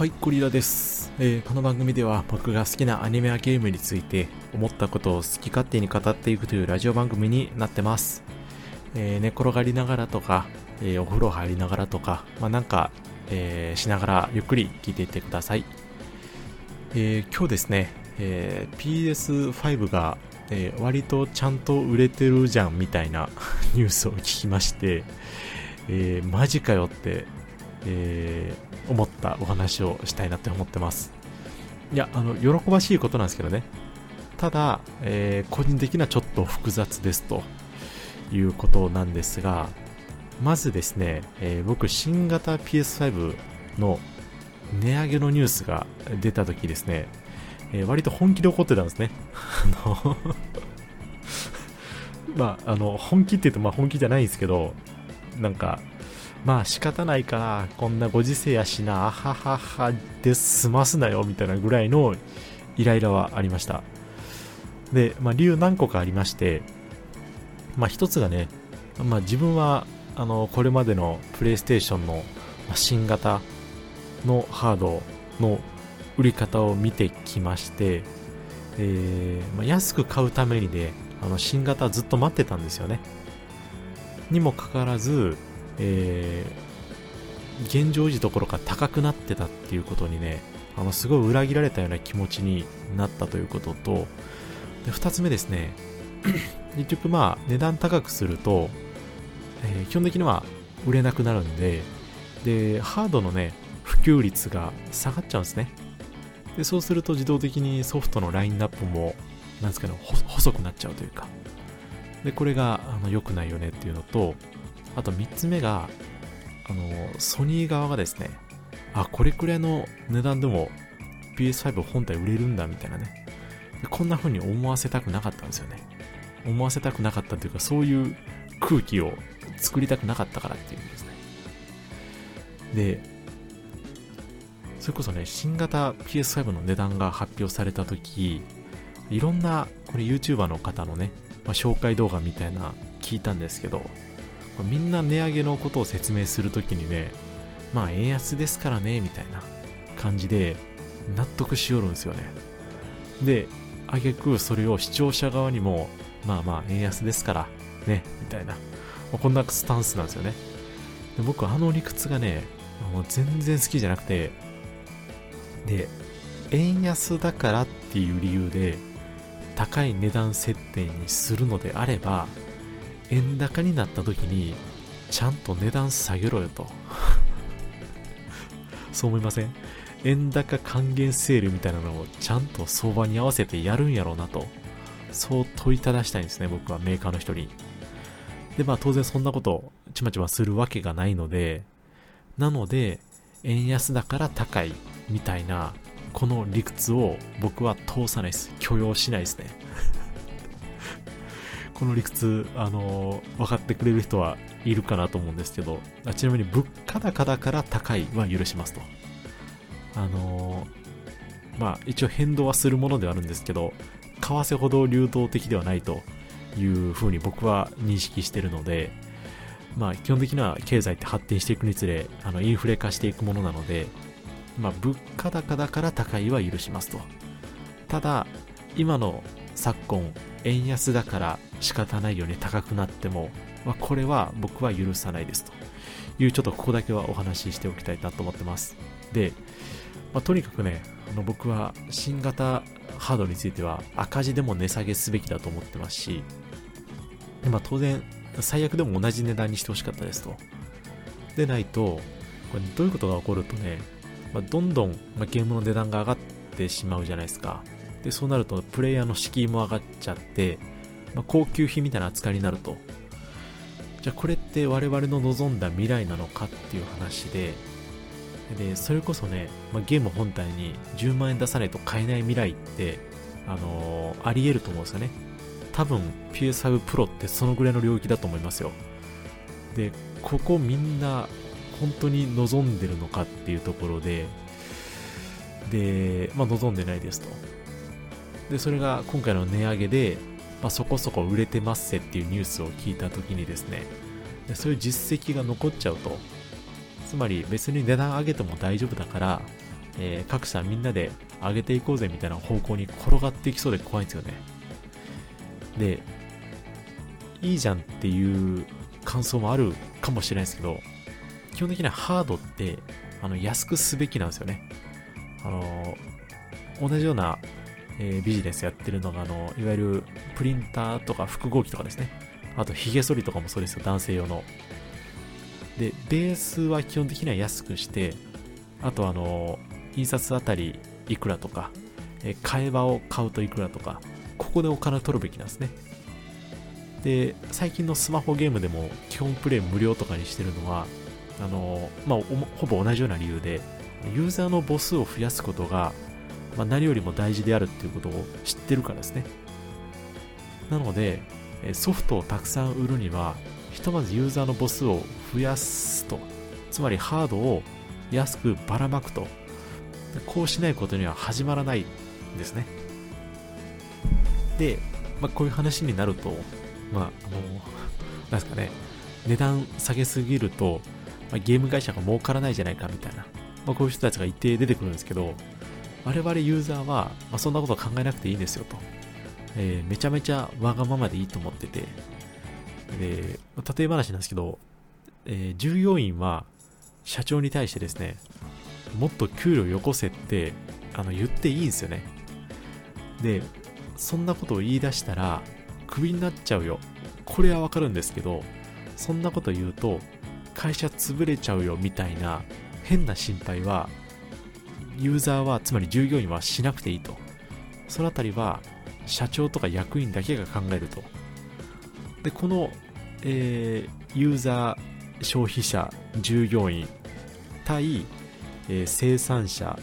はい、ゴリラです、えー、この番組では僕が好きなアニメやゲームについて思ったことを好き勝手に語っていくというラジオ番組になってます。えー、寝転がりながらとか、えー、お風呂入りながらとか、まあ、なんか、えしながらゆっくり聞いていってください。え今日ですね、え PS5 が、え割とちゃんと売れてるじゃんみたいな ニュースを聞きまして、えマジかよってえー、思ったお話をしたいなって思ってます。いや、あの、喜ばしいことなんですけどね。ただ、えー、個人的にはちょっと複雑ですということなんですが、まずですね、えー、僕、新型 PS5 の値上げのニュースが出た時ですね、えー、割と本気で怒ってたんですね。あの まあ、あの、本気って言うと、まあ本気じゃないんですけど、なんか、まあ仕方ないから、こんなご時世やしな、あはははで済ますなよ、みたいなぐらいのイライラはありました。で、まあ理由何個かありまして、まあ一つがね、まあ自分は、あの、これまでのプレイステーションの新型のハードの売り方を見てきまして、えーまあ、安く買うためにね、あの新型ずっと待ってたんですよね。にもかかわらず、えー、現状維持どころか高くなってたっていうことにね、あの、すごい裏切られたような気持ちになったということと、で2つ目ですね、結局まあ、値段高くすると、えー、基本的には売れなくなるんで、で、ハードのね、普及率が下がっちゃうんですね。で、そうすると自動的にソフトのラインナップも、なんですかね、細くなっちゃうというか。で、これがあの良くないよねっていうのと、あと3つ目が、あの、ソニー側がですね、あ、これくらいの値段でも PS5 本体売れるんだみたいなね。こんな風に思わせたくなかったんですよね。思わせたくなかったというか、そういう空気を作りたくなかったからっていうんですね。で、それこそね、新型 PS5 の値段が発表された時、いろんな、これ YouTuber の方のね、まあ、紹介動画みたいな聞いたんですけど、みんな値上げのことを説明するときにね、まあ円安ですからね、みたいな感じで納得しよるんですよね。で、あげくそれを視聴者側にも、まあまあ円安ですからね、みたいな、こんなスタンスなんですよね。で僕あの理屈がね、もう全然好きじゃなくて、で、円安だからっていう理由で高い値段設定にするのであれば、円高になった時にちゃんと値段下げろよと。そう思いません？円高還元セールみたいなのをちゃんと相場に合わせてやるんやろうなと。そう問いただしたいんですね僕はメーカーの人に。でまあ当然そんなことちまちまするわけがないのでなので円安だから高いみたいなこの理屈を僕は通さないです。許容しないですね。この理屈、あの分かってくれる人はいるかなと思うんですけど、ちなみに物価高だから高いは許しますと。あのまあ、一応変動はするものではあるんですけど、為替ほど流動的ではないというふうに僕は認識してるので、まあ、基本的には経済って発展していくにつれ、あのインフレ化していくものなので、まあ、物価高だから高いは許しますと。ただ、今の昨今、円安だから仕方ないように高くなっても、まあ、これは僕は許さないですというちょっとここだけはお話ししておきたいなと思ってます。で、まあ、とにかくね、あの僕は新型ハードについては赤字でも値下げすべきだと思ってますしで、まあ、当然最悪でも同じ値段にしてほしかったですと。でないと、これどういうことが起こるとね、まあ、どんどんまゲームの値段が上がってしまうじゃないですか。で、そうなるとプレイヤーの敷居も上がっちゃって、まあ、高級品みたいな扱いになると。じゃあこれって我々の望んだ未来なのかっていう話で、で、それこそね、まあ、ゲーム本体に10万円出さないと買えない未来って、あのー、あり得ると思うんですよね。多分 PS5 Pro ってそのぐらいの領域だと思いますよ。で、ここみんな本当に望んでるのかっていうところで、で、まあ望んでないですと。で、それが今回の値上げで、まあ、そこそこ売れてますせっていうニュースを聞いた時にですね、そういう実績が残っちゃうと、つまり別に値段上げても大丈夫だから、えー、各社みんなで上げていこうぜみたいな方向に転がっていきそうで怖いんですよね。で、いいじゃんっていう感想もあるかもしれないですけど、基本的にはハードってあの安くすべきなんですよね。あの同じような、えー、ビジネスやってるのがあのいわゆるプリンターとか複合機とかですね。あとヒゲ剃りとかもそうですよ。男性用の。でベースは基本的には安くしてあとあの印刷あたりいくらとか、えー、替え刃を買うといくらとかここでお金取るべきなんですね。で最近のスマホゲームでも基本プレイ無料とかにしてるのはあのまあ、ほぼ同じような理由でユーザーの母数を増やすことが、まあ、何よりも大事であるっていうことを知ってるからですね。なのでソフトをたくさん売るにはひとまずユーザーの母数を増やすと。つまりハードを安くばらまくと。こうしないことには始まらないんですね。で、まあ、こういう話になるとまああのなんですかね。値段下げすぎるとまあ、ゲーム会社が儲からないじゃないかみたいな、まあ、こういう人たちが一定出てくるんですけど、我々ユーザーは、まあ、そんなこと考えなくていいんですよと。えー、めちゃめちゃわがままでいいと思ってて、で、例え話なんですけど、えー、従業員は社長に対してですね、もっと給料よこせってあの言っていいんですよね。で、そんなことを言い出したら、クビになっちゃうよ。これはわかるんですけど、そんなこと言うと、会社潰れちゃうよみたいな変な心配はユーザーはつまり従業員はしなくていいと。そのあたりは社長とか役員だけが考えると。でこの、えー、ユーザー消費者従業員対、えー、生産者、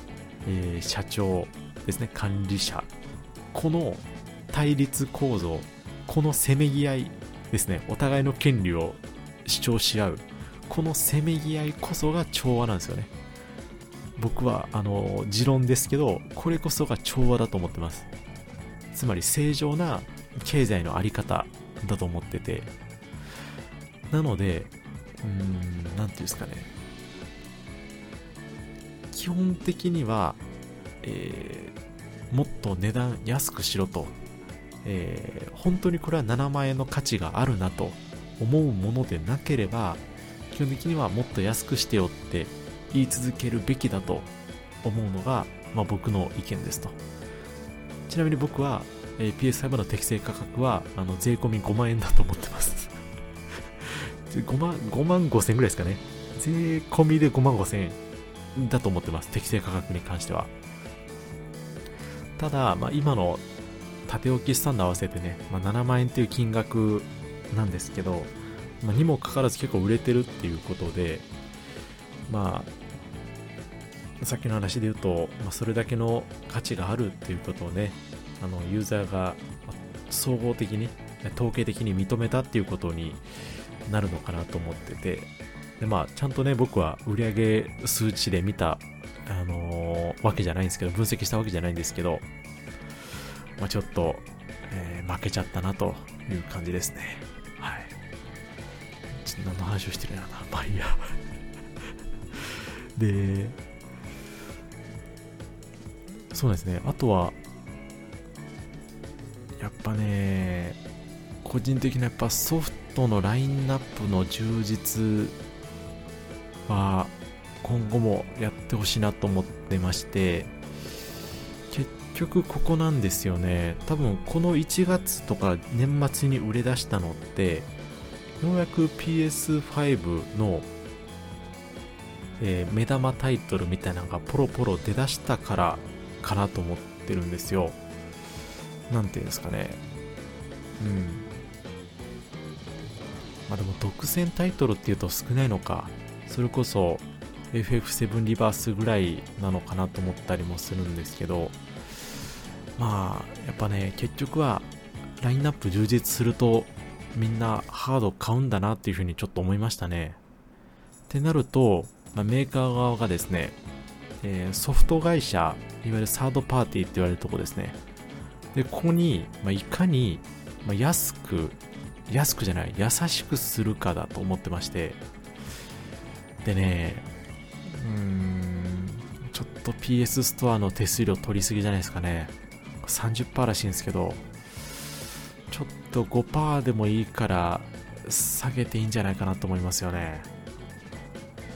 えー、社長ですね管理者。この対立構造このせめぎ合いですねお互いの権利を主張し合うこのせめぎ合いこそが調和なんですよね。僕はあの持論ですけどこれこそが調和だと思ってます。つまり正常な経済のあり方だと思ってて。なのでうーん何て言うんですかね。基本的には、えー、もっと値段安くしろと、えー、本当にこれは7万円の価値があるなと思うものでなければ基本的にはもっと安くしてよって言い続けるべきだと思うのが、まあ、僕の意見ですと。ちなみに僕は、え、PS5 の適正価格はあの税込み5万円だと思ってます 5万。5万5千ぐらいですかね。税込みで5万5千円だと思ってます。適正価格に関しては。ただ、まあ、今の縦置きスタンド合わせてね、まあ、7万円っていう金額なんですけど、まあ、にもかかわらず結構売れてるっていうことで、まあ、さっきの話で言うと、まあ、それだけの価値があるっていうことをね、あのユーザーが総合的に、統計的に認めたっていうことになるのかなと思ってて、でまあ、ちゃんとね、僕は売上数値で見た、あのー、わけじゃないんですけど、分析したわけじゃないんですけど、まあ、ちょっと、えー、負けちゃったなという感じですね。はい。何の話をしてるんやな。まあいいや。で、そうですね。あとは、やっぱね、個人的なやっぱソフトのラインナップの充実は今後もやってほしいなと思ってまして、結局ここなんですよね。多分この1月とか年末に売れ出したのって、ようやく PS5 の、えー、目玉タイトルみたいなのがポロポロ出だしたからかなと思ってるんですよ。なんていうんですかね。うん。まあでも独占タイトルっていうと少ないのか。それこそ FF7 リバースぐらいなのかなと思ったりもするんですけど、まあ、やっぱね、結局はラインナップ充実するとみんなハード買うんだなっていうふうにちょっと思いましたね。ってなると、まあ、メーカー側がですね、えー、ソフト会社、いわゆるサードパーティーって言われるとこですね。で、ここに、まあ、いかに、まあ、安く、安くじゃない、優しくするかだと思ってまして、でね、うーん、ちょっと PS ストアの手数料取りすぎじゃないですかね。30%らしいんですけど、ちょっと5%でもいいから下げていいんじゃないかなと思いますよね。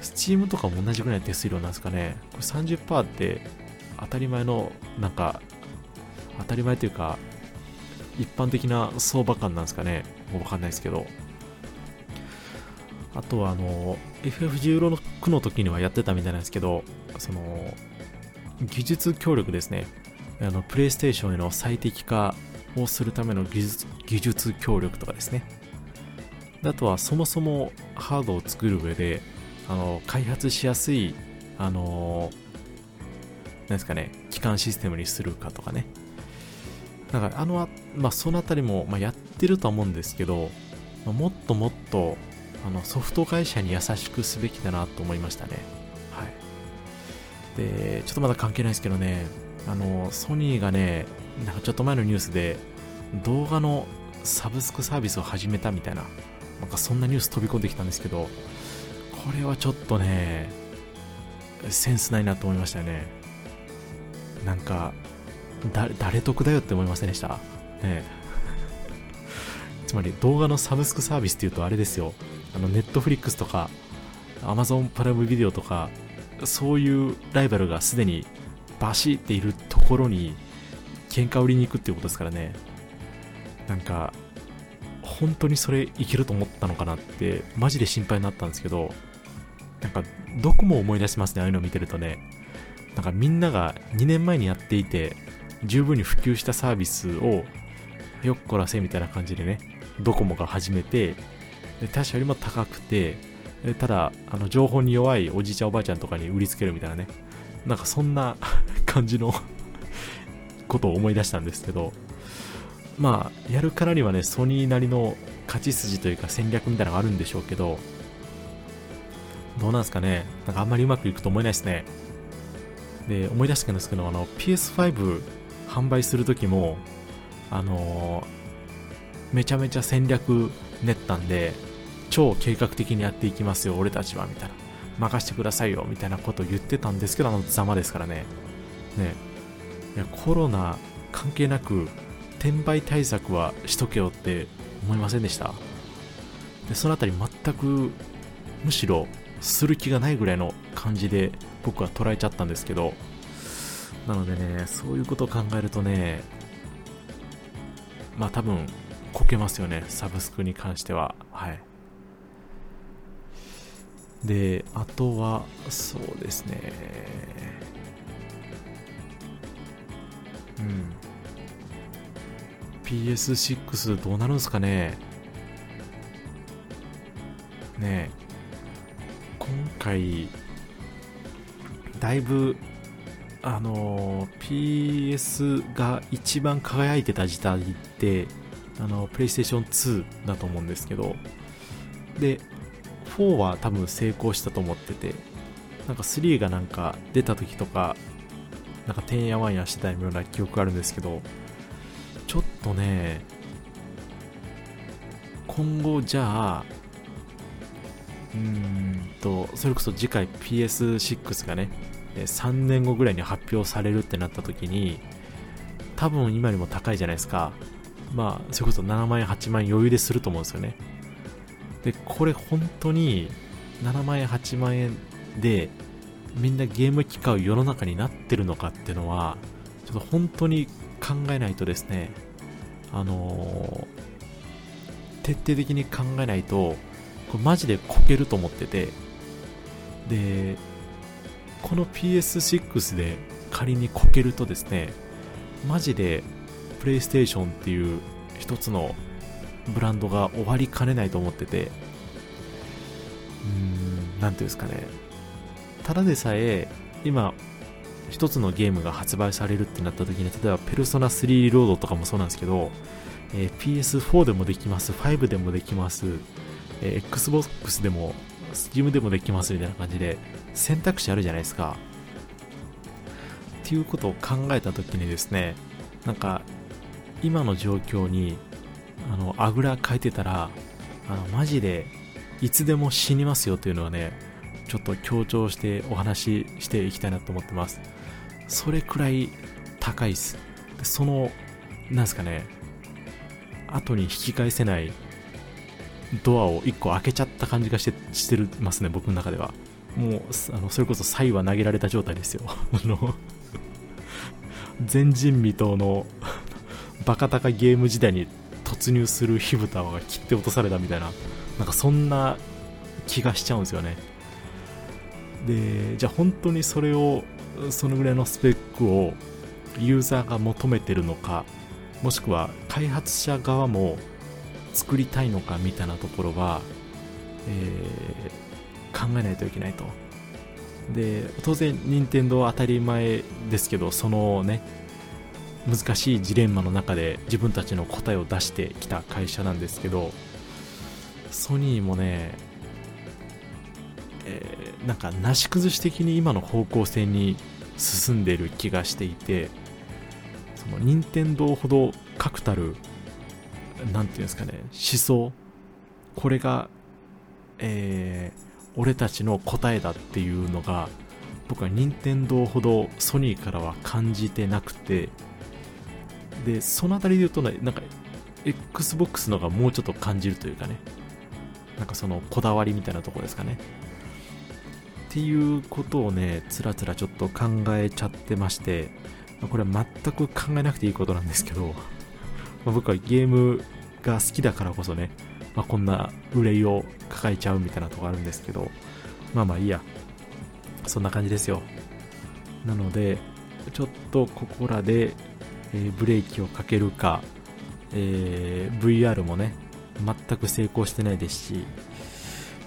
Steam とかも同じぐらいの手数料なんですかね。これ30%って当たり前の、なんか、当たり前というか、一般的な相場感なんですかね。もうわかんないですけど。あとはあの、FF16 の時にはやってたみたいなんですけど、その、技術協力ですね。あの、プレイステーションへの最適化をするための技術技術協力とかですね。あとはそもそもハードを作る上で、あの、開発しやすい、あの、なんですかね、基幹システムにするかとかね。だから、あの、まあ、そのあたりも、まあ、やってると思うんですけど、まあ、もっともっと、あの、ソフト会社に優しくすべきだなと思いましたね。はい。で、ちょっとまだ関係ないですけどね、あの、ソニーがね、なんかちょっと前のニュースで、動画のサブスクサービスを始めたみたいな、なんかそんなニュース飛び込んできたんですけど、これはちょっとね、センスないなと思いましたよね。なんか、誰得だよって思いませんでした？ね つまり動画のサブスクサービスっていうとあれですよ。あの、ネットフリックスとか、アマゾンプライムビデオとか、そういうライバルがすでにバシっているところに喧嘩売りに行くっていうことですからね。なんか、本当にそれいけると思ったのかなって、マジで心配になったんですけど、なんか、どこも思い出しますね、ああいうのを見てるとね。なんかみんなが2年前にやっていて、十分に普及したサービスをよっこらせみたいな感じでね、ドコモが始めて、で他社よりも高くて、ただ、あの情報に弱いおじいちゃんおばあちゃんとかに売りつけるみたいなね、なんかそんな 感じの ことを思い出したんですけど、まあ、やるからにはね、ソニーなりの勝ち筋というか戦略みたいなのがあるんでしょうけど、どうなんですかね？なんかあんまりうまくいくと思えないですね。で、思い出したんですけど、あの、PS5 販売するときも、あのー、めちゃめちゃ戦略練ったんで、超計画的にやっていきますよ、俺たちは、みたいな。任してくださいよ、みたいなことを言ってたんですけど、あのざまですからね。ね。いや、コロナ関係なく、転売対策はしとけよって思いませんでした？で、そのあたり全く、むしろ、する気がないぐらいの感じで僕は捉えちゃったんですけど、なのでね、そういうことを考えるとね、まあ多分、こけますよね、サブスクに関しては。はい。で、あとは、そうですね。うん。PS6 どうなるんすかねね回、だいぶ、あの、PS が一番輝いてた時代って、あの、PlayStation 2だと思うんですけど、で、4は多分成功したと思ってて、なんか3がなんか出た時とか、なんかてんやわんやしてたような記憶があるんですけど、ちょっとね、今後じゃあ、うーんと、それこそ次回 PS6 がね、3年後ぐらいに発表されるってなった時に、多分今よりも高いじゃないですか。まあ、それこそ7万円、8万円余裕ですると思うんですよね。で、これ本当に7万円、8万円でみんなゲーム機買う世の中になってるのかっていうのは、ちょっと本当に考えないとですね、あのー、徹底的に考えないと、これマジでこけると思ってて、で、この PS6 で仮にこけるとですね、マジでプレイステーションっていう一つのブランドが終わりかねないと思ってて、うーん、なんていうんですかね。ただでさえ、今、一つのゲームが発売されるってなった時に、例えば、ペルソナ3リロードとかもそうなんですけど、えー、PS4 でもできます、5でもできます、えー、Xbox でも、Steam でもできますみたいな感じで、選択肢あるじゃないですか。っていうことを考えた時にですね、なんか、今の状況にあの、あぐらかいてたら、あの、マジで、いつでも死にますよというのはね、ちょっと強調してお話ししていきたいなと思ってますそれくらい高いっすでそのなんすかね後に引き返せないドアを1個開けちゃった感じがしてしてるますね僕の中では。もうあのそれこそサイは投げられた状態ですよ。あの前人未到のバカ高ゲーム時代に突入する火蓋が切って落とされたみたいななんかそんな気がしちゃうんですよね。でじゃあ本当にそれをそのぐらいのスペックをユーザーが求めてるのかもしくは開発者側も作りたいのかみたいなところは、えー、考えないといけないと。で当然任天堂は当たり前ですけどそのね難しいジレンマの中で自分たちの答えを出してきた会社なんですけどソニーもね、えー、なんかなし崩し的に今の方向性に進んでる気がしていてその任天堂ほど確たる何て言うんですかね思想。これが、えー、俺たちの答えだっていうのが僕は任天堂ほどソニーからは感じてなくてでその辺りで言うとねなんか XBOX のがもうちょっと感じるというかねなんかそのこだわりみたいなとこですかね。っていうことをねつらつらちょっと考えちゃってましてこれは全く考えなくていいことなんですけど僕はゲームが好きだからこそね、まあ、こんな憂いを抱えちゃうみたいなとこあるんですけどまあまあいいやそんな感じですよなのでちょっとここらでえー、ブレーキをかけるか、えー、VR もね、全く成功してないですし、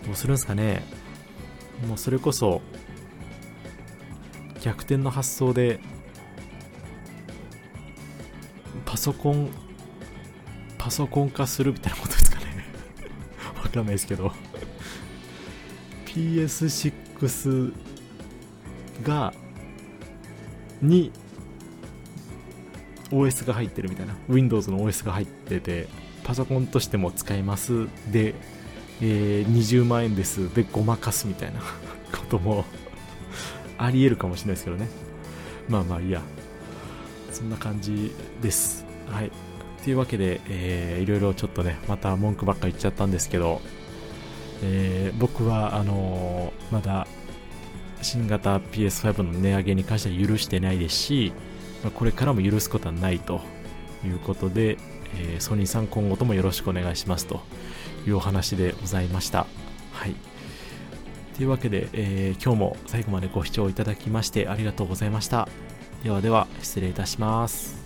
どうするんですかね。もうそれこそ、逆転の発想で、パソコン、パソコン化するみたいなことですかね。わかんないですけど。PS6 が、に OS が入ってるみたいな。Windows の OS が入っててパソコンとしても使えます。で、えー、20万円です。でごまかすみたいな。こともありえるかもしれないですけどね。まあまあいいや。そんな感じです。はい。というわけで、えー、いろいろちょっとねまた文句ばっか言っちゃったんですけど、えー、僕はあのー、まだ新型 PS5 の値上げに関しては許してないですしまあ、これからも許すことはないということで、えー、ソニーさん今後ともよろしくお願いしますというお話でございました。はい。というわけで、えー、今日も最後までご視聴いただきましてありがとうございました。ではでは、失礼いたします。